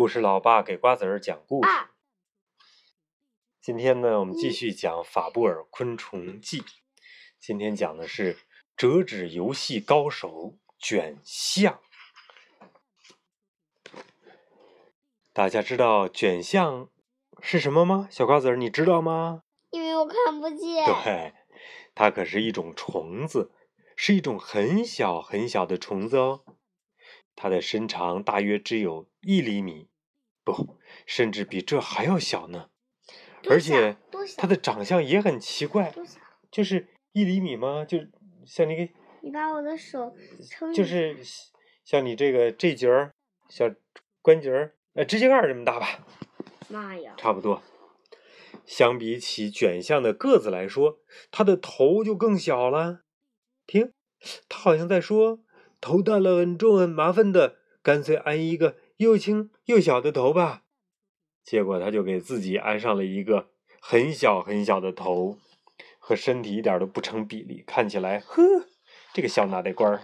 故事老爸给瓜子儿讲故事。今天呢，我们继续讲《法布尔昆虫记》。今天讲的是折纸游戏高手卷象。大家知道卷象是什么吗？小瓜子儿，你知道吗？因为我看不见。对，它可是一种虫子，是一种很小很小的虫子哦。它的身长大约只有一厘米，不，甚至比这还要小呢。而且它的长相也很奇怪，就是一厘米吗？就像那个，你把我的手撑，就是像你这个这节儿小关节儿，呃，指甲盖这么大吧？妈呀！差不多。相比起卷象的个子来说，它的头就更小了。听，它好像在说。头大了很重很麻烦的，干脆安一个又轻又小的头吧。结果他就给自己安上了一个很小很小的头，和身体一点都不成比例，看起来呵，这个小脑袋瓜儿。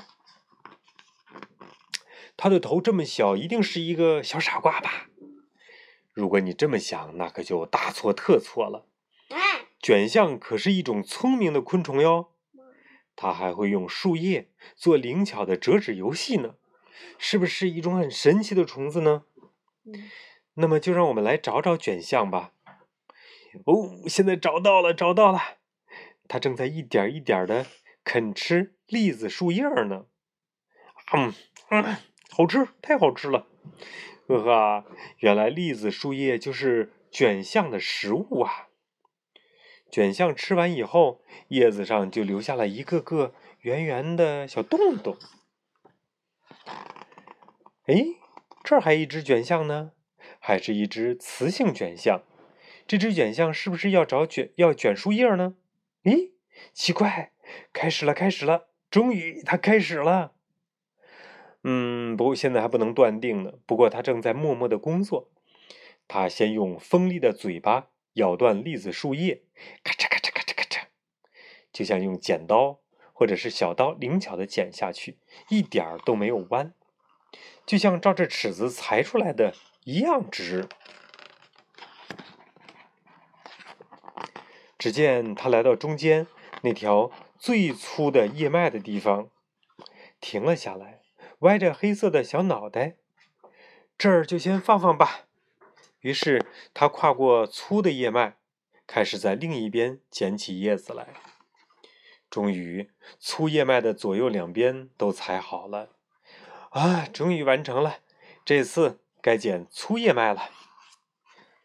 他的头这么小，一定是一个小傻瓜吧？如果你这么想，那可就大错特错了。卷象可是一种聪明的昆虫哟。它还会用树叶做灵巧的折纸游戏呢，是不是一种很神奇的虫子呢？那么就让我们来找找卷象吧。哦，现在找到了，找到了！它正在一点一点的啃吃栗子树叶呢。嗯嗯，好吃，太好吃了！呵呵，原来栗子树叶就是卷象的食物啊。卷象吃完以后，叶子上就留下了一个个圆圆的小洞洞。哎，这儿还一只卷象呢，还是一只雌性卷象。这只卷象是不是要找卷要卷树叶呢？咦，奇怪，开始了，开始了，终于它开始了。嗯，不过现在还不能断定呢。不过它正在默默的工作。它先用锋利的嘴巴。咬断栗子树叶，咔嚓咔嚓咔嚓咔嚓，就像用剪刀或者是小刀灵巧的剪下去，一点儿都没有弯，就像照着尺子裁出来的一样直。只见他来到中间那条最粗的叶脉的地方，停了下来，歪着黑色的小脑袋，这儿就先放放吧。于是他跨过粗的叶脉，开始在另一边捡起叶子来。终于，粗叶脉的左右两边都裁好了。啊，终于完成了！这次该剪粗叶脉了。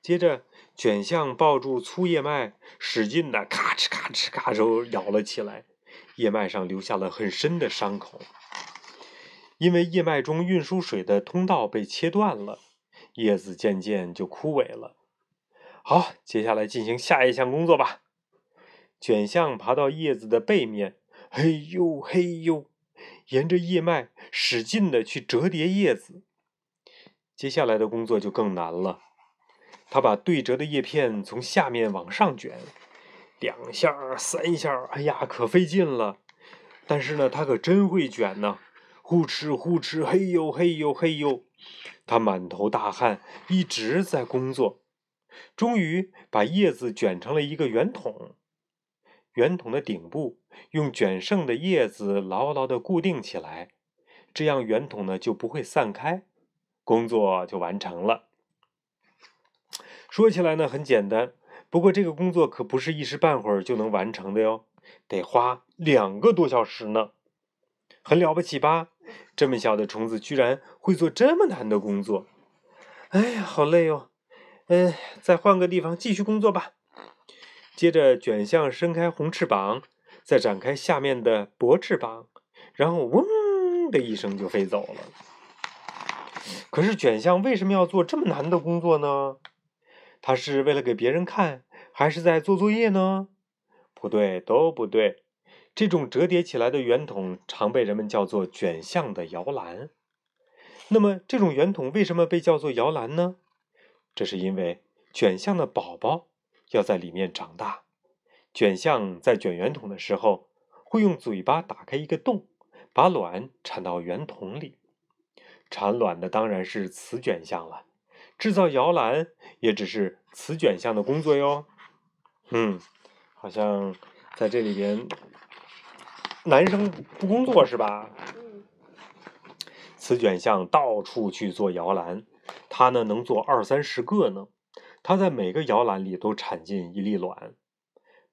接着，卷象抱住粗叶脉，使劲的咔哧咔哧咔哧咬了起来，叶脉上留下了很深的伤口，因为叶脉中运输水的通道被切断了。叶子渐渐就枯萎了。好，接下来进行下一项工作吧。卷象爬到叶子的背面，嘿呦嘿呦，沿着叶脉使劲的去折叠叶子。接下来的工作就更难了。他把对折的叶片从下面往上卷，两下三下，哎呀，可费劲了。但是呢，他可真会卷呢，呼哧呼哧，嘿呦嘿呦嘿呦。他满头大汗，一直在工作，终于把叶子卷成了一个圆筒。圆筒的顶部用卷剩的叶子牢牢的固定起来，这样圆筒呢就不会散开，工作就完成了。说起来呢很简单，不过这个工作可不是一时半会儿就能完成的哟，得花两个多小时呢，很了不起吧？这么小的虫子居然会做这么难的工作，哎呀，好累哦！嗯，再换个地方继续工作吧。接着，卷象伸开红翅膀，再展开下面的薄翅膀，然后嗡的一声就飞走了。可是，卷象为什么要做这么难的工作呢？他是为了给别人看，还是在做作业呢？不对，都不对。这种折叠起来的圆筒常被人们叫做卷象的摇篮。那么，这种圆筒为什么被叫做摇篮呢？这是因为卷象的宝宝要在里面长大。卷象在卷圆筒的时候，会用嘴巴打开一个洞，把卵产到圆筒里。产卵的当然是雌卷象了。制造摇篮也只是雌卷象的工作哟。嗯，好像在这里边，男生不工作是吧？嗯，雌卷象到处去做摇篮，它呢能做二三十个呢。它在每个摇篮里都产进一粒卵。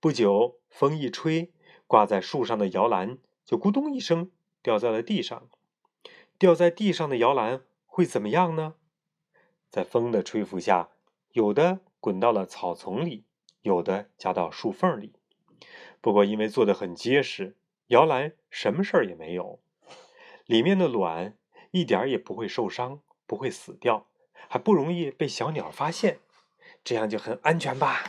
不久，风一吹，挂在树上的摇篮就咕咚一声掉在了地上。掉在地上的摇篮会怎么样呢？在风的吹拂下，有的滚到了草丛里，有的夹到树缝里。不过，因为做的很结实，摇篮什么事儿也没有，里面的卵一点也不会受伤，不会死掉，还不容易被小鸟发现，这样就很安全吧。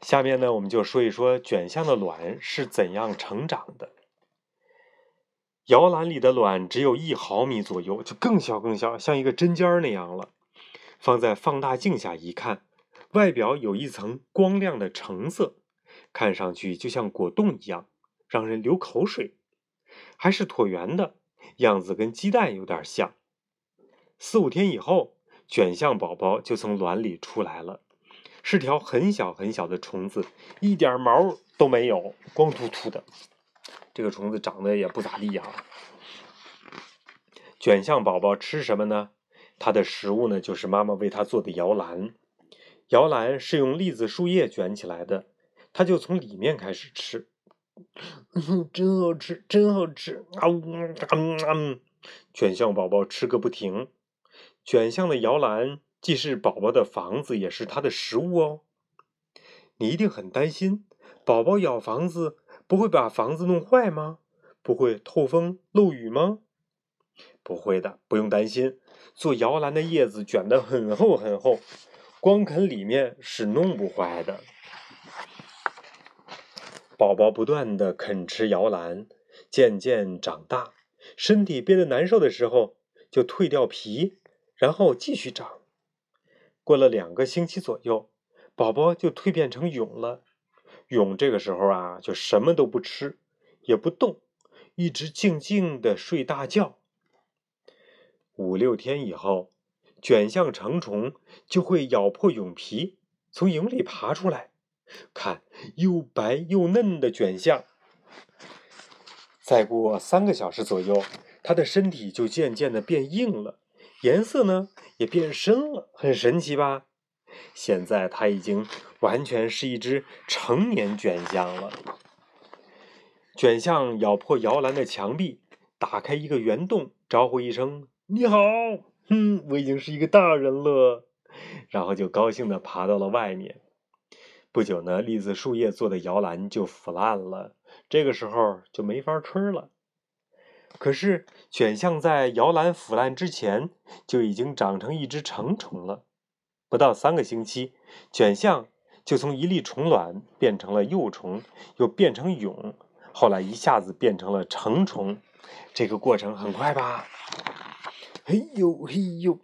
下面呢，我们就说一说卷象的卵是怎样成长的。摇篮里的卵只有一毫米左右，就更小更小，像一个针尖儿那样了。放在放大镜下一看，外表有一层光亮的橙色，看上去就像果冻一样，让人流口水。还是椭圆的，样子跟鸡蛋有点像。四五天以后，卷象宝宝就从卵里出来了，是条很小很小的虫子，一点毛都没有，光秃秃的。这个虫子长得也不咋地啊。卷象宝宝吃什么呢？它的食物呢，就是妈妈为它做的摇篮。摇篮是用栗子树叶卷起来的，它就从里面开始吃。真好吃，真好吃啊！嗯嗯，卷象宝宝吃个不停。卷象的摇篮既是宝宝的房子，也是它的食物哦。你一定很担心，宝宝咬房子。不会把房子弄坏吗？不会透风漏雨吗？不会的，不用担心。做摇篮的叶子卷得很厚很厚，光啃里面是弄不坏的。宝宝不断的啃吃摇篮，渐渐长大，身体憋得难受的时候，就蜕掉皮，然后继续长。过了两个星期左右，宝宝就蜕变成蛹了。蛹这个时候啊，就什么都不吃，也不动，一直静静的睡大觉。五六天以后，卷象成虫就会咬破蛹皮，从蛹里爬出来。看，又白又嫩的卷象。再过三个小时左右，它的身体就渐渐的变硬了，颜色呢也变深了，很神奇吧？现在它已经完全是一只成年卷象了。卷象咬破摇篮的墙壁，打开一个圆洞，招呼一声：“你好，哼，我已经是一个大人了。”然后就高兴地爬到了外面。不久呢，栗子树叶做的摇篮就腐烂了，这个时候就没法吃了。可是卷象在摇篮腐烂之前，就已经长成一只成虫了。不到三个星期，卷象就从一粒虫卵变成了幼虫，又变成蛹，后来一下子变成了成虫。这个过程很快吧？嘿呦嘿呦，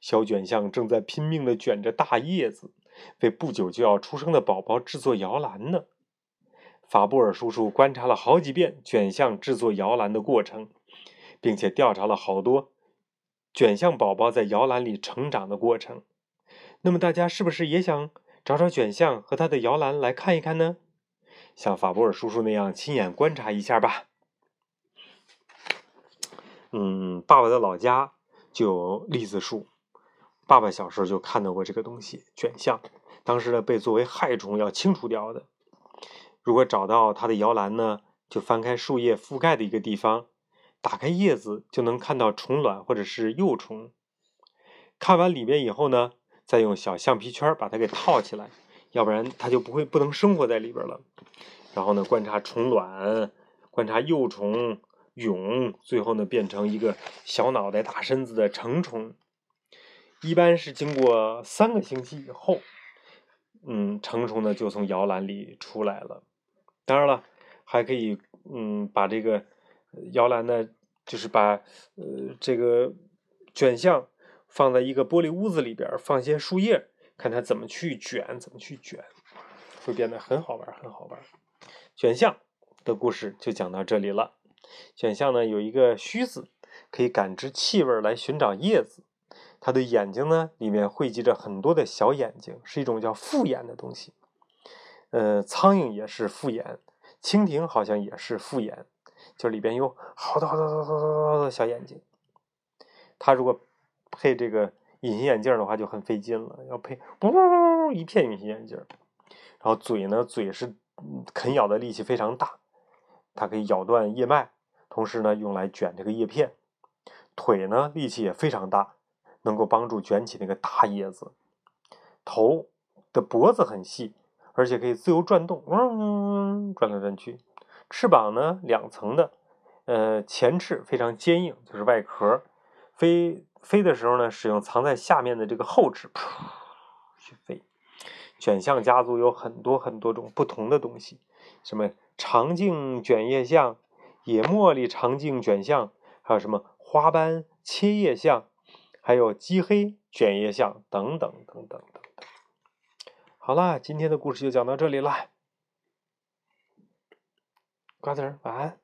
小卷象正在拼命地卷着大叶子，为不久就要出生的宝宝制作摇篮呢。法布尔叔叔观察了好几遍卷象制作摇篮的过程，并且调查了好多卷象宝宝在摇篮里成长的过程。那么大家是不是也想找找卷象和他的摇篮来看一看呢？像法布尔叔叔那样亲眼观察一下吧。嗯，爸爸的老家就有栗子树，爸爸小时候就看到过这个东西卷象，当时呢被作为害虫要清除掉的。如果找到它的摇篮呢，就翻开树叶覆盖的一个地方，打开叶子就能看到虫卵或者是幼虫。看完里面以后呢？再用小橡皮圈把它给套起来，要不然它就不会不能生活在里边了。然后呢，观察虫卵，观察幼虫、蛹，最后呢变成一个小脑袋、大身子的成虫。一般是经过三个星期以后，嗯，成虫呢就从摇篮里出来了。当然了，还可以嗯把这个摇篮呢，就是把呃这个卷象。放在一个玻璃屋子里边，放些树叶，看它怎么去卷，怎么去卷，会变得很好玩，很好玩。卷象的故事就讲到这里了。卷象呢有一个须子，可以感知气味来寻找叶子。它的眼睛呢，里面汇集着很多的小眼睛，是一种叫复眼的东西。呃，苍蝇也是复眼，蜻蜓好像也是复眼，就里边有好多好多好多好多好多小眼睛。它如果配这个隐形眼镜的话，就很费劲了，要配呜一片隐形眼镜。然后嘴呢，嘴是啃咬的力气非常大，它可以咬断叶脉，同时呢，用来卷这个叶片。腿呢，力气也非常大，能够帮助卷起那个大叶子。头的脖子很细。而且可以自由转动，嗡，转来转去。翅膀呢，两层的，呃，前翅非常坚硬，就是外壳。飞飞的时候呢，使用藏在下面的这个后翅，噗，去飞。卷象家族有很多很多种不同的东西，什么长颈卷叶象、野茉莉长颈卷象，还有什么花斑切叶象，还有鸡黑卷叶象等等等等。好啦，今天的故事就讲到这里啦。瓜子儿，晚安。